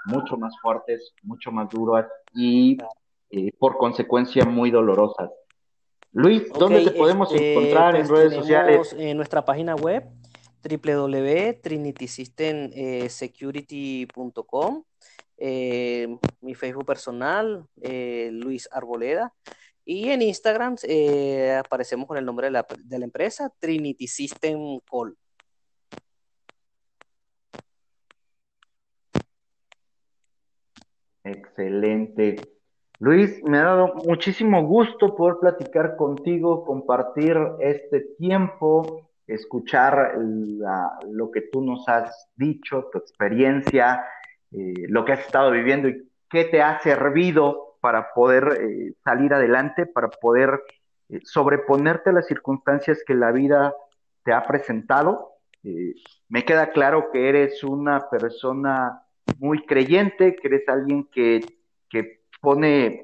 mucho más fuertes, mucho más duras y eh, por consecuencia muy dolorosas. Luis, ¿dónde te podemos este, encontrar en pues redes sociales? En nuestra página web www.trinitysystemsecurity.com eh, mi Facebook personal, eh, Luis Arboleda, y en Instagram eh, aparecemos con el nombre de la, de la, empresa, Trinity System Call. Excelente. Luis, me ha dado muchísimo gusto poder platicar contigo, compartir este tiempo, escuchar lo que tú nos has dicho, tu experiencia, eh, lo que has estado viviendo y qué te ha servido para poder eh, salir adelante, para poder eh, sobreponerte a las circunstancias que la vida te ha presentado. me queda claro que eres una persona muy creyente, que eres alguien que, que pone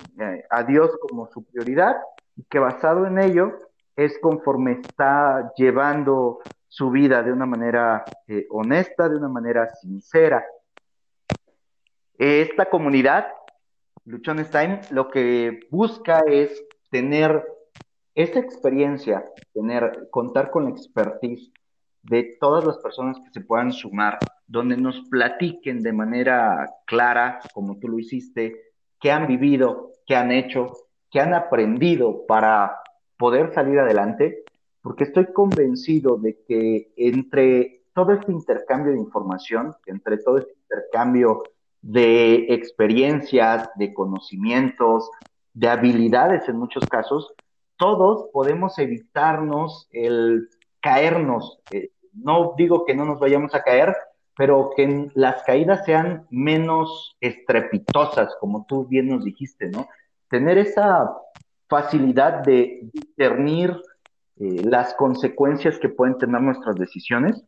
a Dios como su prioridad y que basado en ello es conforme está llevando su vida de una manera honesta, de una manera sincera. Esta comunidad, Luchones Time, lo que busca es tener esa experiencia, tener, contar con la expertise de todas las personas que se puedan sumar, donde nos platiquen de manera clara, como tú lo hiciste, qué han vivido, qué han hecho, qué han aprendido para poder salir adelante, porque estoy convencido de que entre todo este intercambio de información, entre todo este intercambio de experiencias, de conocimientos, de habilidades en muchos casos, todos podemos evitarnos el caernos. Eh, no digo que no nos vayamos a caer, pero que las caídas sean menos estrepitosas, como tú bien nos dijiste, ¿no? Tener esa facilidad de discernir eh, las consecuencias que pueden tener nuestras decisiones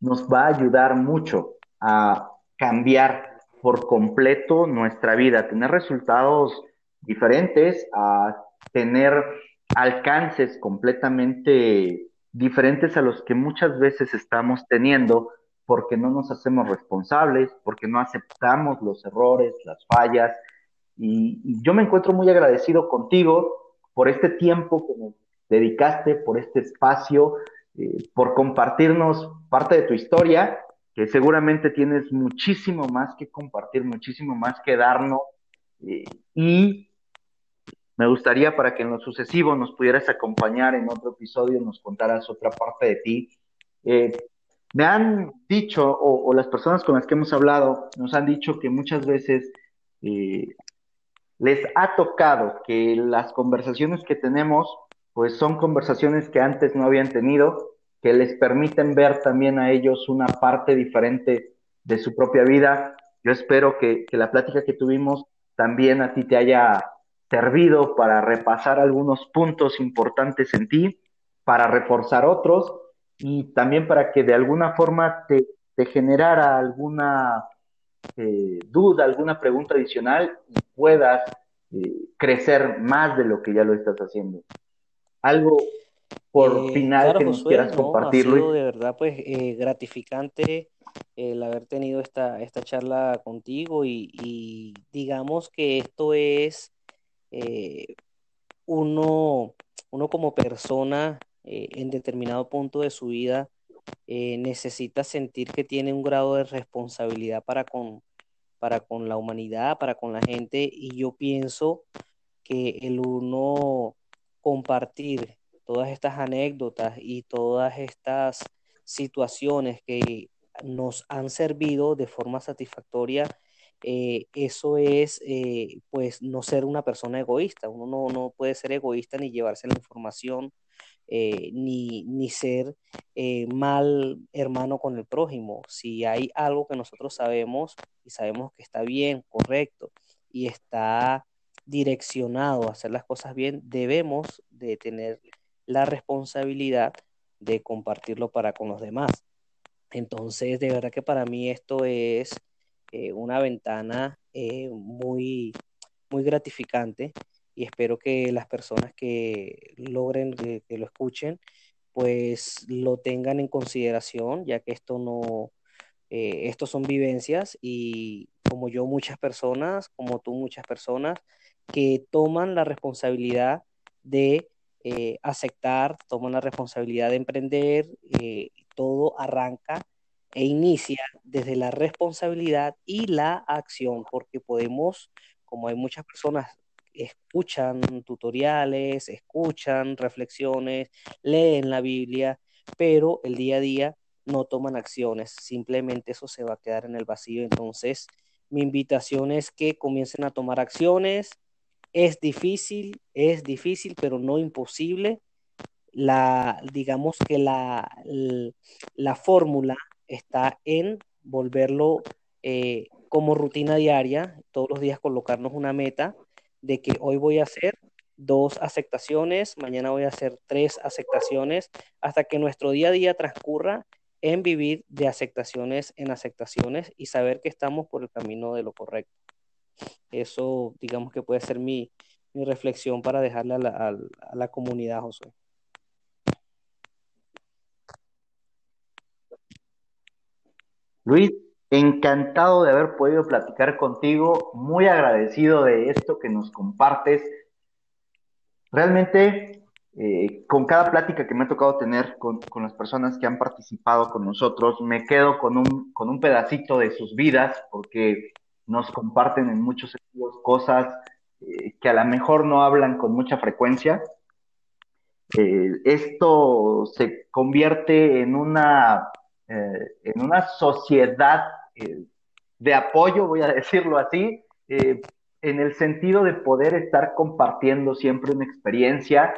nos va a ayudar mucho a cambiar por completo nuestra vida, tener resultados diferentes, a tener alcances completamente diferentes a los que muchas veces estamos teniendo porque no nos hacemos responsables, porque no aceptamos los errores, las fallas. Y, yo me encuentro muy agradecido contigo por este tiempo que me dedicaste, por este espacio, eh, por compartirnos parte de tu historia que seguramente tienes muchísimo más que compartir, muchísimo más que darnos. Eh, y me gustaría para que en lo sucesivo nos pudieras acompañar en otro episodio, nos contaras otra parte de ti. Eh, me han dicho, o, las personas con las que hemos hablado, nos han dicho que muchas veces eh, les ha tocado que las conversaciones que tenemos, pues son conversaciones que antes no habían tenido que les permiten ver también a ellos una parte diferente de su propia vida. Yo espero que, la plática que tuvimos también a ti te haya servido para repasar algunos puntos importantes en ti, para reforzar otros y también para que de alguna forma te, generara alguna eh, duda, alguna pregunta adicional y puedas eh, crecer más de lo que ya lo estás haciendo. Algo por eh, final que nos quieras compartir, ha sido de verdad pues gratificante el haber tenido esta, esta charla contigo y, digamos que esto es eh, uno, uno como persona en determinado punto de su vida necesita sentir que tiene un grado de responsabilidad para con, para con la humanidad, para con la gente y yo pienso que el uno compartir todas estas anécdotas y todas estas situaciones que nos han servido de forma satisfactoria, eh, eso es eh, pues no ser una persona egoísta. Uno no, puede ser egoísta ni llevarse la información, eh, ni, ni, ser mal hermano con el prójimo. Si hay algo que nosotros sabemos y sabemos que está bien, correcto, y está direccionado a hacer las cosas bien, debemos de tener la responsabilidad de compartirlo para con los demás. Entonces, de verdad que para mí esto es una ventana eh, muy, muy gratificante y espero que las personas que logren que, lo escuchen, pues lo tengan en consideración, ya que esto no, eh, estos son vivencias y como yo muchas personas, como tú muchas personas, que toman la responsabilidad de eh, aceptar, toman la responsabilidad de emprender, eh, todo arranca e inicia desde la responsabilidad y la acción, porque podemos, como hay muchas personas, escuchan tutoriales, escuchan reflexiones, leen la Biblia, pero el día a día no toman acciones, simplemente eso se va a quedar en el vacío. Entonces, mi invitación es que comiencen a tomar acciones. Es difícil, es difícil, pero no imposible. La, digamos que la, la, fórmula está en volverlo eh, como rutina diaria, todos los días colocarnos una meta de que hoy voy a hacer dos aceptaciones, mañana voy a hacer tres aceptaciones, hasta que nuestro día a día transcurra en vivir de aceptaciones en aceptaciones y saber que estamos por el camino de lo correcto. Eso, digamos que puede ser mi, reflexión para dejarle a la, a la comunidad, José. Luis, encantado de haber podido platicar contigo, muy agradecido de esto que nos compartes. Realmente eh, con cada plática que me ha tocado tener con, las personas que han participado con nosotros, me quedo con un, con un pedacito de sus vidas, porque nos comparten en muchos sentidos cosas eh, que a lo mejor no hablan con mucha frecuencia. Eh, esto se convierte en una, en una sociedad de apoyo, voy a decirlo así, en el sentido de poder estar compartiendo siempre una experiencia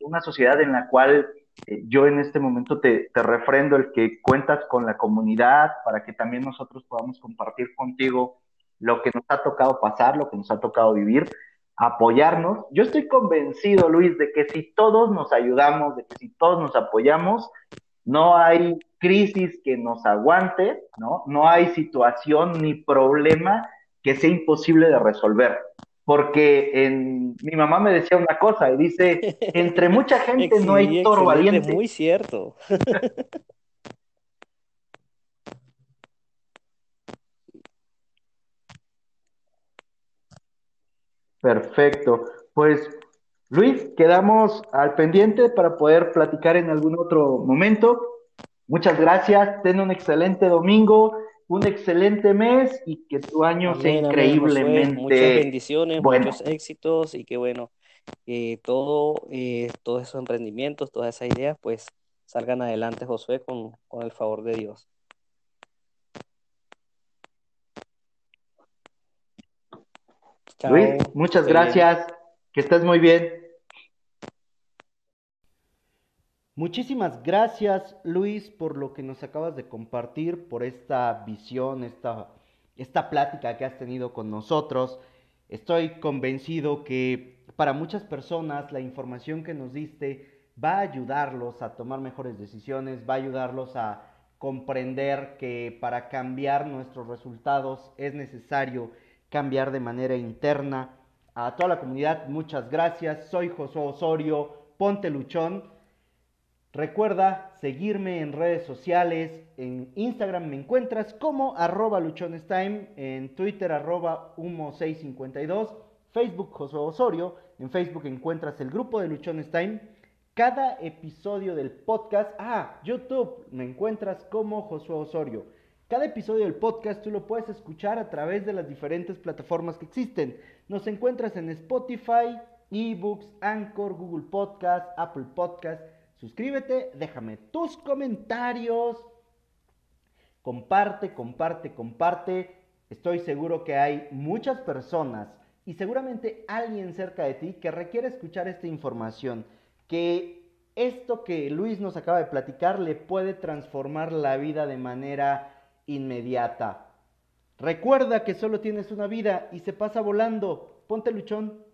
una sociedad en la cual eh, yo en este momento te, refrendo el que cuentas con la comunidad para que también nosotros podamos compartir contigo lo que nos ha tocado pasar, lo que nos ha tocado vivir, apoyarnos. Yo estoy convencido, Luis, de que si todos nos ayudamos, de que si todos nos apoyamos, no hay crisis que nos aguante, ¿no? No hay situación ni problema que sea imposible de resolver porque en, mi mamá me decía una cosa y dice, entre mucha gente no hay toro valiente. Muy cierto. Perfecto. Pues Luis, quedamos al pendiente para poder platicar en algún otro momento. Muchas gracias, ten un excelente domingo un excelente mes y que tu año sea increíblemente. muchas bendiciones, muchos éxitos y que bueno, que todo, eh, todos esos emprendimientos, todas esas ideas, pues salgan adelante, Josué, con, con el favor de Dios. Luis, muchas gracias. Que estés muy bien. Muchísimas gracias Luis por lo que nos acabas de compartir, por esta visión, esta, esta plática que has tenido con nosotros. Estoy convencido que para muchas personas la información que nos diste va a ayudarlos a tomar mejores decisiones, va a ayudarlos a comprender que para cambiar nuestros resultados es necesario cambiar de manera interna. A toda la comunidad, muchas gracias. Soy Josué Osorio, Ponte Luchón. Recuerda seguirme en redes sociales. En Instagram me encuentras como arroba luchonestime, en Twitter arroba humo652, Facebook Josué Osorio. En Facebook encuentras el grupo de Luchones Cada episodio del podcast, ah, YouTube, me encuentras como Josué Osorio. Cada episodio del podcast tú lo puedes escuchar a través de las diferentes plataformas que existen. Nos encuentras en Spotify, eBooks, Anchor, Google Podcast, Apple Podcast Suscríbete, déjame tus comentarios. Comparte, comparte, comparte. Estoy seguro que hay muchas personas y seguramente alguien cerca de ti que requiere escuchar esta información. Que esto que Luis nos acaba de platicar le puede transformar la vida de manera inmediata. Recuerda que solo tienes una vida y se pasa volando. Ponte luchón.